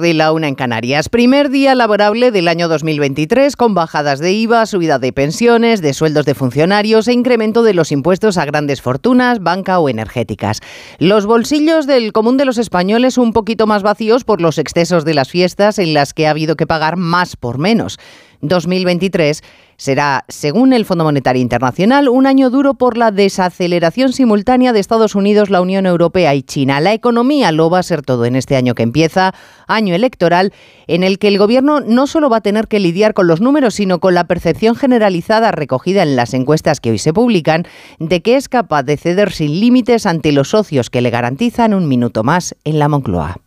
de la una en Canarias. Primer día laborable del año 2023 con bajadas de IVA, subida de pensiones, de sueldos de funcionarios e incremento de los impuestos a grandes fortunas, banca o energéticas. Los bolsillos del común de los españoles un poquito más vacíos por los excesos de las fiestas en las que ha habido que pagar más por menos. 2023 será, según el Fondo Monetario Internacional, un año duro por la desaceleración simultánea de Estados Unidos, la Unión Europea y China. La economía lo va a ser todo en este año que empieza, año electoral, en el que el Gobierno no solo va a tener que lidiar con los números, sino con la percepción generalizada recogida en las encuestas que hoy se publican de que es capaz de ceder sin límites ante los socios que le garantizan un minuto más en la Moncloa.